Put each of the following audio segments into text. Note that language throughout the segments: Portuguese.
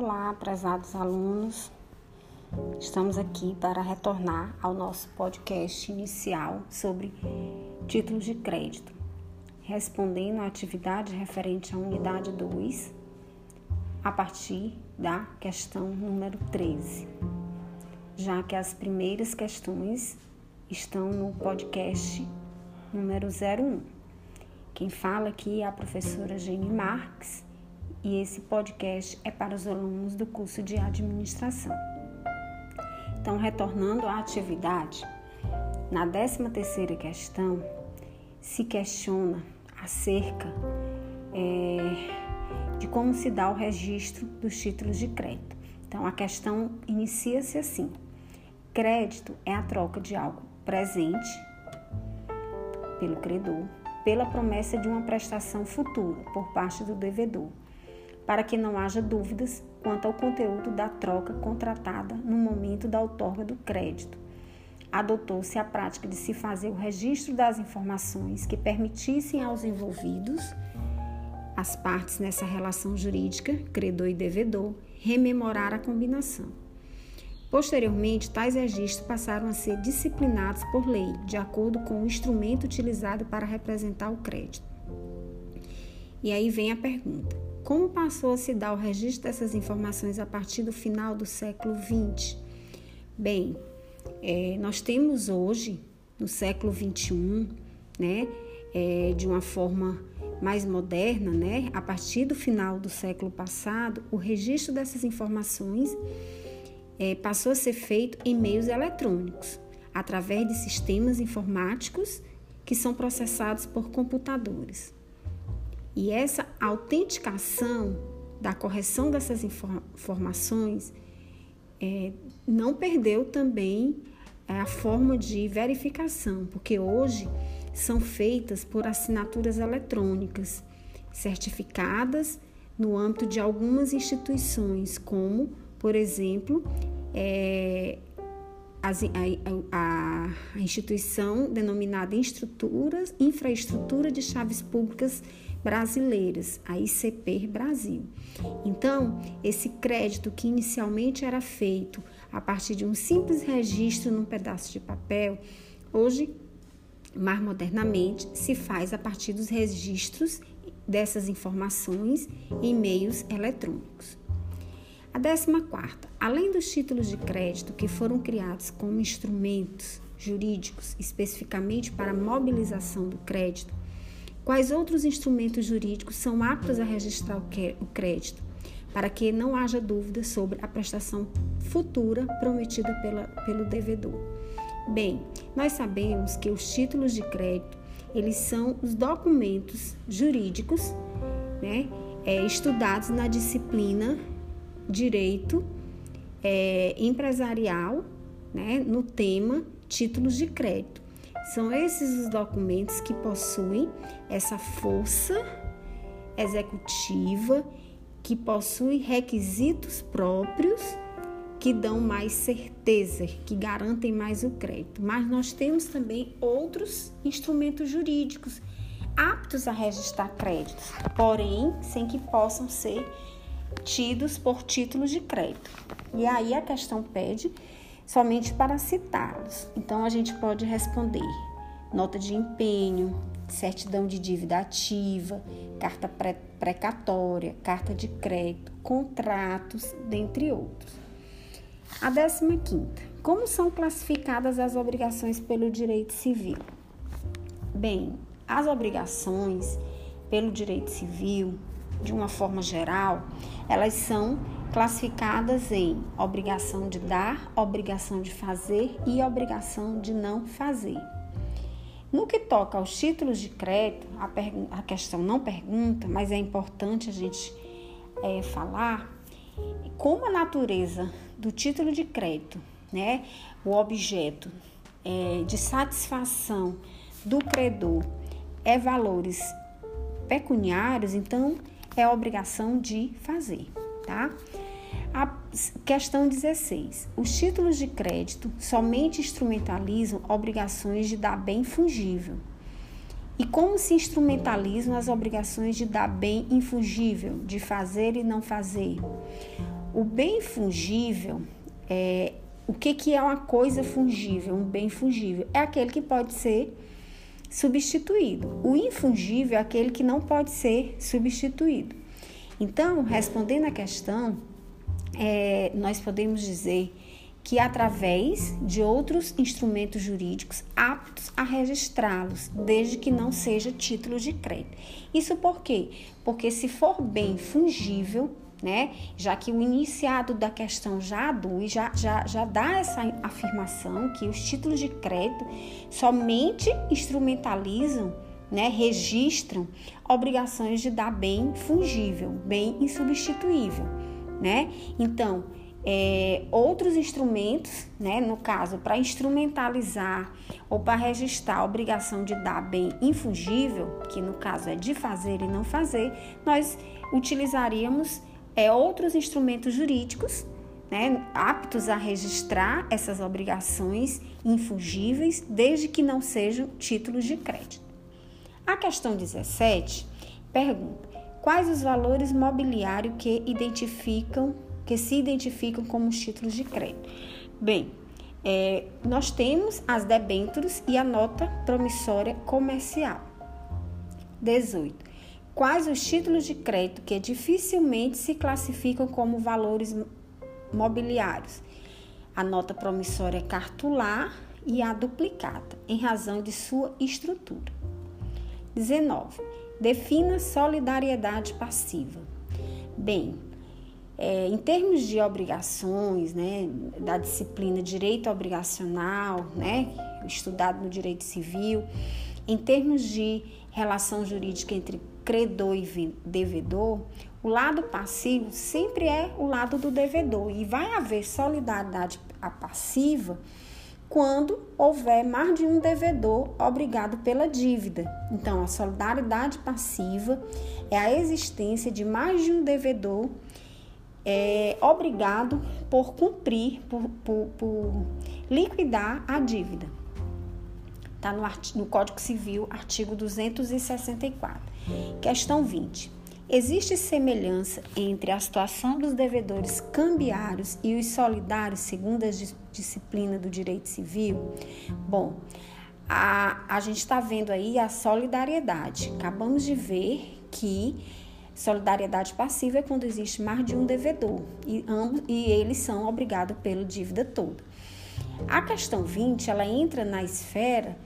Olá, prezados alunos. Estamos aqui para retornar ao nosso podcast inicial sobre títulos de crédito, respondendo à atividade referente à unidade 2, a partir da questão número 13, já que as primeiras questões estão no podcast número 01. Quem fala aqui é a professora Jenny Marques e esse podcast é para os alunos do curso de administração. Então, retornando à atividade, na 13 terceira questão se questiona acerca é, de como se dá o registro dos títulos de crédito. Então, a questão inicia-se assim: crédito é a troca de algo presente pelo credor pela promessa de uma prestação futura por parte do devedor para que não haja dúvidas quanto ao conteúdo da troca contratada no momento da outorga do crédito. Adotou-se a prática de se fazer o registro das informações que permitissem aos envolvidos, as partes nessa relação jurídica, credor e devedor, rememorar a combinação. Posteriormente, tais registros passaram a ser disciplinados por lei, de acordo com o instrumento utilizado para representar o crédito. E aí vem a pergunta: como passou a se dar o registro dessas informações a partir do final do século XX? Bem, é, nós temos hoje, no século XXI, né, é, de uma forma mais moderna, né, a partir do final do século passado, o registro dessas informações é, passou a ser feito em meios eletrônicos, através de sistemas informáticos que são processados por computadores. E essa autenticação da correção dessas informações é, não perdeu também é, a forma de verificação, porque hoje são feitas por assinaturas eletrônicas certificadas no âmbito de algumas instituições, como, por exemplo, é, a, a, a, instituição denominada Infraestrutura de Chaves Públicas brasileiras, a ICP Brasil. Então, esse crédito que inicialmente era feito a partir de um simples registro num pedaço de papel, hoje, mais modernamente, se faz a partir dos registros dessas informações em meios eletrônicos. A décima quarta, além dos títulos de crédito que foram criados como instrumentos jurídicos especificamente para mobilização do crédito, Quais outros instrumentos jurídicos são aptos a registrar o crédito, para que não haja dúvida sobre a prestação futura prometida pela, pelo devedor? Bem, nós sabemos que os títulos de crédito eles são os documentos jurídicos, né, é, estudados na disciplina direito é, empresarial, né, no tema títulos de crédito. São esses os documentos que possuem essa força executiva, que possui requisitos próprios que dão mais certeza, que garantem mais o crédito. Mas nós temos também outros instrumentos jurídicos aptos a registrar créditos, porém sem que possam ser tidos por títulos de crédito. E aí a questão pede somente para citá-los. Então a gente pode responder nota de empenho, certidão de dívida ativa, carta precatória, carta de crédito, contratos, dentre outros. A 15 quinta, como são classificadas as obrigações pelo direito civil? Bem, as obrigações pelo direito civil, de uma forma geral, elas são classificadas em obrigação de dar, obrigação de fazer e obrigação de não fazer. No que toca aos títulos de crédito, a, a questão não pergunta, mas é importante a gente é, falar como a natureza do título de crédito, né, o objeto é, de satisfação do credor é valores pecuniários, então é obrigação de fazer, tá? A questão 16. Os títulos de crédito somente instrumentalizam obrigações de dar bem fungível. E como se instrumentalizam as obrigações de dar bem infungível, de fazer e não fazer? O bem fungível é o que, que é uma coisa fungível, um bem fungível? É aquele que pode ser substituído. O infungível é aquele que não pode ser substituído. Então, respondendo à questão, é, nós podemos dizer que através de outros instrumentos jurídicos aptos a registrá-los, desde que não seja título de crédito. Isso por quê? Porque se for bem fungível, né? Já que o iniciado da questão já adui, já, já, já dá essa afirmação que os títulos de crédito somente instrumentalizam, né? registram obrigações de dar bem fungível, bem insubstituível, né? Então, é, outros instrumentos, né, no caso, para instrumentalizar ou para registrar a obrigação de dar bem infungível, que no caso é de fazer e não fazer, nós utilizaríamos é, outros instrumentos jurídicos né, aptos a registrar essas obrigações infungíveis, desde que não sejam títulos de crédito. A questão 17 pergunta: quais os valores mobiliários que identificam, que se identificam como os títulos de crédito? Bem, é, nós temos as debêntures e a nota promissória comercial. 18 quais os títulos de crédito que dificilmente se classificam como valores mobiliários. A nota promissória cartular e a duplicata, em razão de sua estrutura. 19. Defina solidariedade passiva. Bem, é, em termos de obrigações, né, da disciplina direito obrigacional, né, estudado no direito civil, em termos de relação jurídica entre credor e devedor, o lado passivo sempre é o lado do devedor e vai haver solidariedade passiva quando houver mais de um devedor obrigado pela dívida. Então, a solidariedade passiva é a existência de mais de um devedor é, obrigado por cumprir, por, por, por liquidar a dívida. Está no, no Código Civil, artigo 264. Questão 20. Existe semelhança entre a situação dos devedores cambiários e os solidários segundo a disciplina do direito civil? Bom, a, a gente está vendo aí a solidariedade. Acabamos de ver que solidariedade passiva é quando existe mais de um devedor e, ambos, e eles são obrigados pela dívida toda. A questão 20, ela entra na esfera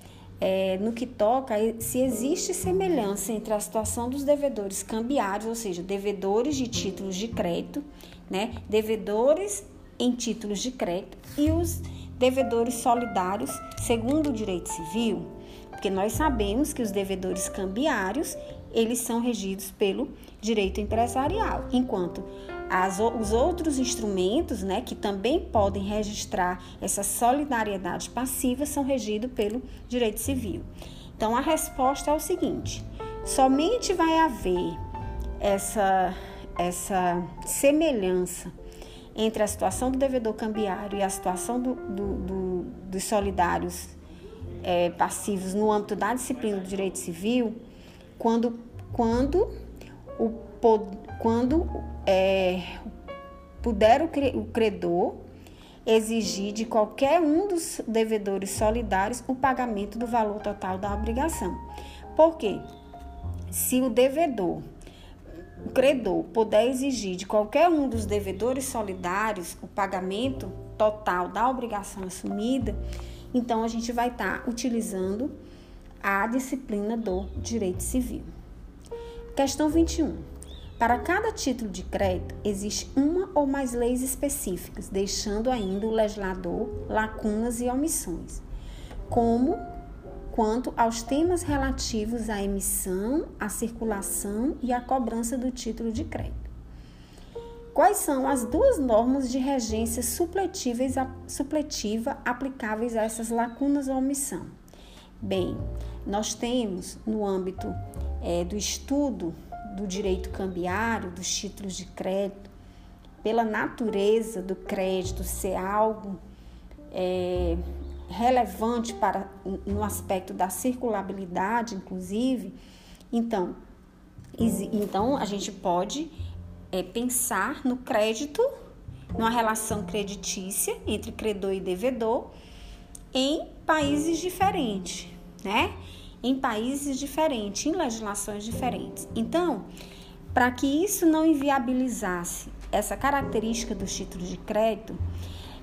é, no que toca se existe semelhança entre a situação dos devedores cambiários, ou seja, devedores de títulos de crédito, né, devedores em títulos de crédito e os devedores solidários, segundo o direito civil, porque nós sabemos que os devedores cambiários eles são regidos pelo direito empresarial, enquanto as, os outros instrumentos, né, que também podem registrar essa solidariedade passiva, são regidos pelo direito civil. Então, a resposta é o seguinte: somente vai haver essa, essa semelhança entre a situação do devedor cambiário e a situação do, do, do, dos solidários é, passivos no âmbito da disciplina do direito civil, quando, quando o quando é, puder o credor exigir de qualquer um dos devedores solidários o pagamento do valor total da obrigação. Por quê? Se o devedor, o credor, puder exigir de qualquer um dos devedores solidários o pagamento total da obrigação assumida, então a gente vai estar tá utilizando a disciplina do direito civil. Questão 21. Para cada título de crédito, existe uma ou mais leis específicas, deixando ainda o legislador lacunas e omissões, como quanto aos temas relativos à emissão, à circulação e à cobrança do título de crédito. Quais são as duas normas de regência supletiva aplicáveis a essas lacunas ou omissão? Bem, nós temos no âmbito é, do estudo do direito cambiário, dos títulos de crédito, pela natureza do crédito ser algo é, relevante para no aspecto da circulabilidade, inclusive, então, então a gente pode é, pensar no crédito numa relação creditícia entre credor e devedor em países diferentes, né? Em países diferentes, em legislações diferentes. Então, para que isso não inviabilizasse essa característica dos títulos de crédito,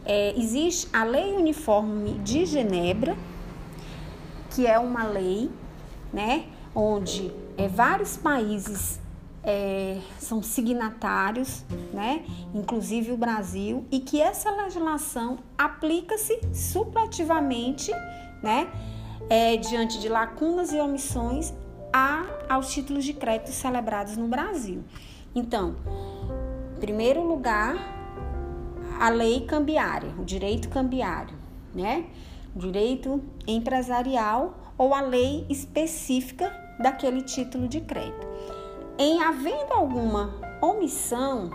é, existe a Lei Uniforme de Genebra, que é uma lei, né, onde é, vários países é, são signatários, né, inclusive o Brasil, e que essa legislação aplica-se supletivamente, né, é, diante de lacunas e omissões a, aos títulos de crédito celebrados no Brasil. Então, em primeiro lugar, a lei cambiária, o direito cambiário, né? O direito empresarial ou a lei específica daquele título de crédito. Em havendo alguma omissão,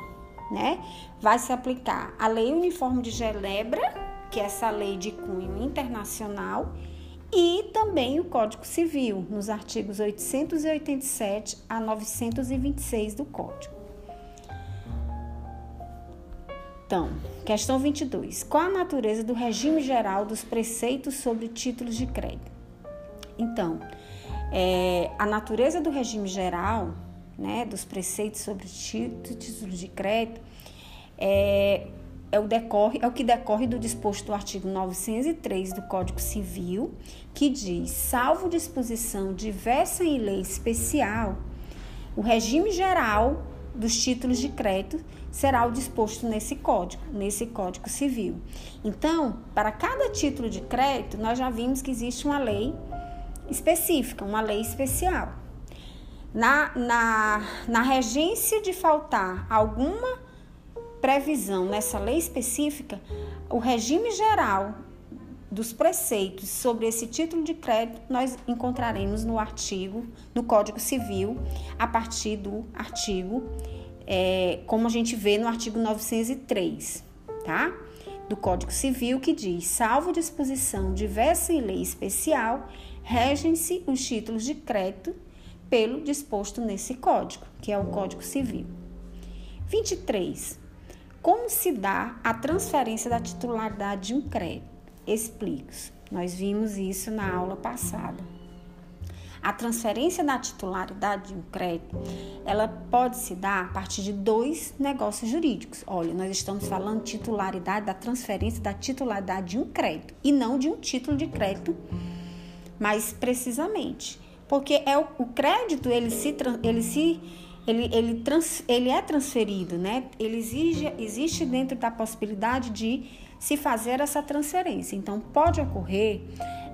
né, vai se aplicar a Lei Uniforme de Genebra, que é essa lei de cunho internacional, e também o Código Civil, nos artigos 887 a 926 do Código. Então, questão 22. Qual a natureza do regime geral dos preceitos sobre títulos de crédito? Então, é, a natureza do regime geral né, dos preceitos sobre títulos de crédito é, é, o decorre, é o que decorre do disposto do artigo 903 do Código Civil, que diz: salvo disposição diversa em lei especial, o regime geral dos títulos de crédito será o disposto nesse código, nesse Código Civil. Então, para cada título de crédito, nós já vimos que existe uma lei específica, uma lei especial na, na, na regência de faltar alguma previsão nessa lei específica, o regime geral dos preceitos sobre esse título de crédito nós encontraremos no artigo, no Código Civil, a partir do artigo, é, como a gente vê no artigo 903, tá? Do Código Civil, que diz: salvo disposição diversa em lei especial, regem-se os títulos de crédito pelo disposto nesse código, que é o Código Civil. 23. Como se dá a transferência da titularidade de um crédito? Explico. Nós vimos isso na aula passada. A transferência da titularidade de um crédito, ela pode se dar a partir de dois negócios jurídicos. Olha, nós estamos falando titularidade da transferência da titularidade de um crédito e não de um título de crédito mais precisamente porque é o, o crédito ele se ele se ele, ele, trans, ele é transferido, né? Ele exige, existe dentro da possibilidade de se fazer essa transferência. Então, pode ocorrer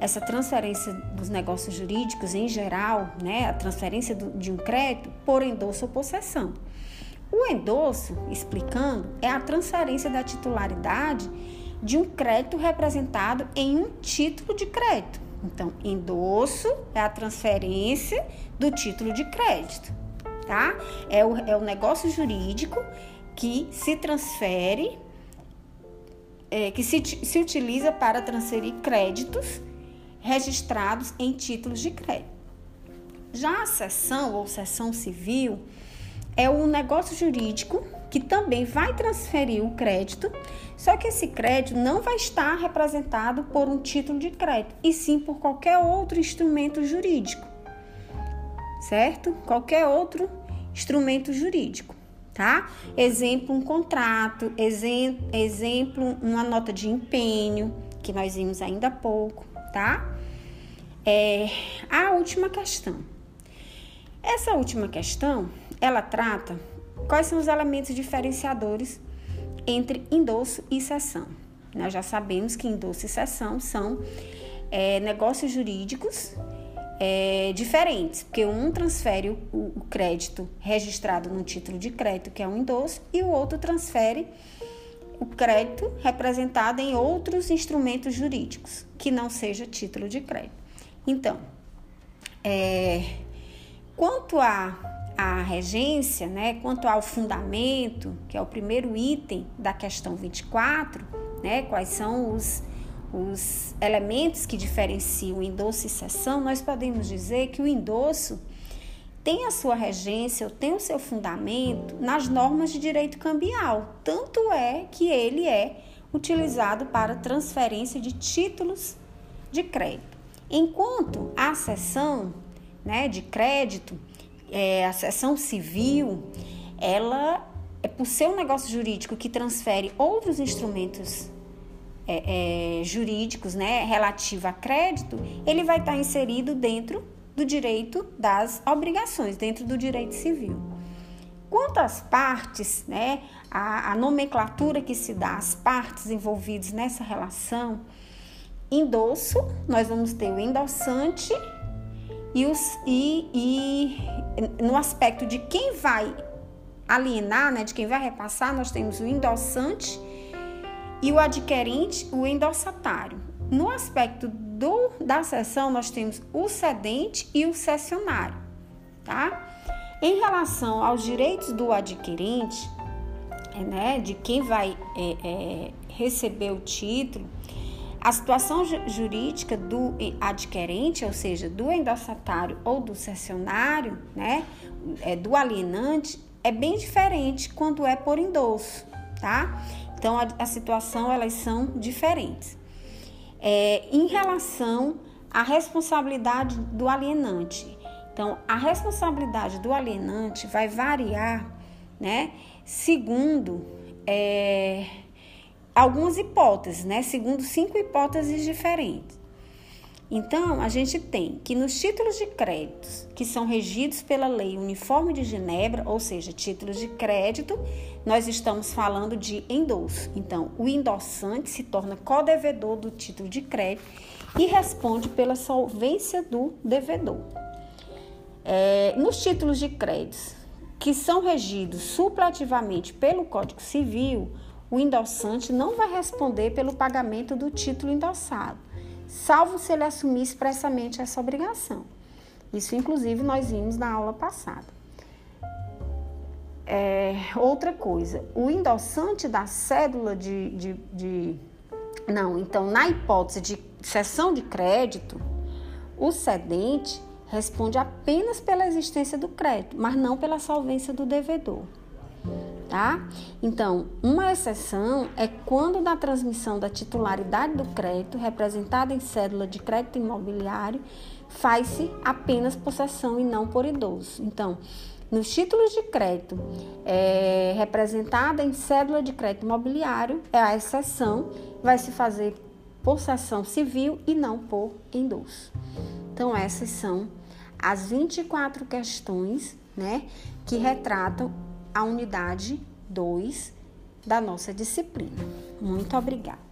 essa transferência dos negócios jurídicos em geral, né? A transferência do, de um crédito por endosso ou possessão. O endosso, explicando, é a transferência da titularidade de um crédito representado em um título de crédito. Então, endosso é a transferência do título de crédito, tá? É o, é o negócio jurídico que se transfere, é, que se, se utiliza para transferir créditos registrados em títulos de crédito. Já a sessão ou sessão civil é o negócio jurídico que também vai transferir o crédito, só que esse crédito não vai estar representado por um título de crédito, e sim por qualquer outro instrumento jurídico, certo? Qualquer outro instrumento jurídico, tá? Exemplo, um contrato, exemplo, uma nota de empenho, que nós vimos ainda há pouco, tá? É, a última questão. Essa última questão, ela trata Quais são os elementos diferenciadores entre endosso e cessão? Nós já sabemos que endosso e cessão são é, negócios jurídicos é, diferentes, porque um transfere o, o, crédito registrado no título de crédito, que é um endosso, e o outro transfere o crédito representado em outros instrumentos jurídicos, que não seja título de crédito. Então, é, quanto a a regência, né, quanto ao fundamento, que é o primeiro item da questão 24, né, quais são os, os elementos que diferenciam o endosso e sessão, nós podemos dizer que o endosso tem a sua regência, ou tem o seu fundamento nas normas de direito cambial. Tanto é que ele é utilizado para transferência de títulos de crédito. Enquanto a seção né, de crédito, é, a seção civil, ela é por ser um negócio jurídico que transfere outros instrumentos é, é, jurídicos né, relativo a crédito, ele vai estar inserido dentro do direito das obrigações, dentro do direito civil. Quanto às partes, né, a, a nomenclatura que se dá às partes envolvidas nessa relação, endosso, nós vamos ter o endossante e, os, e, e no aspecto de quem vai alienar, né, de quem vai repassar, nós temos o endossante e o adquirente, o endossatário. No aspecto do, da sessão, nós temos o cedente e o cessionário, tá? Em relação aos direitos do adquirente, é, né, de quem vai é, é, receber o título, a situação jurídica do adquirente, ou seja, do endossatário ou do cessionário, né, é, do alienante, é bem diferente quando é por endosso, tá? Então, a, a situação, elas são diferentes. É, em relação à responsabilidade do alienante. Então, a responsabilidade do alienante vai variar, né, segundo é, algumas hipóteses, né? Segundo cinco hipóteses diferentes. Então, a gente tem que nos títulos de créditos que são regidos pela Lei Uniforme de Genebra, ou seja, títulos de crédito, nós estamos falando de endosso. Então, o endossante se torna co-devedor do título de crédito e responde pela solvência do devedor. É, nos títulos de créditos que são regidos supletivamente pelo Código Civil, o endossante não vai responder pelo pagamento do título endossado, salvo se ele assumir expressamente essa obrigação. Isso, inclusive, nós vimos na aula passada. É, outra coisa, o endossante da cédula de, de, de. Não, então, na hipótese de cessão de crédito, o cedente responde apenas pela existência do crédito, mas não pela solvência do devedor tá? Então, uma exceção é quando da transmissão da titularidade do crédito, representada em cédula de crédito imobiliário, faz-se apenas possessão e não por idoso. Então, nos títulos de crédito é, representada em cédula de crédito imobiliário, é a exceção, vai se fazer possessão civil e não por endosso. Então, essas são as 24 questões né, que retratam a unidade 2 da nossa disciplina. Muito obrigada.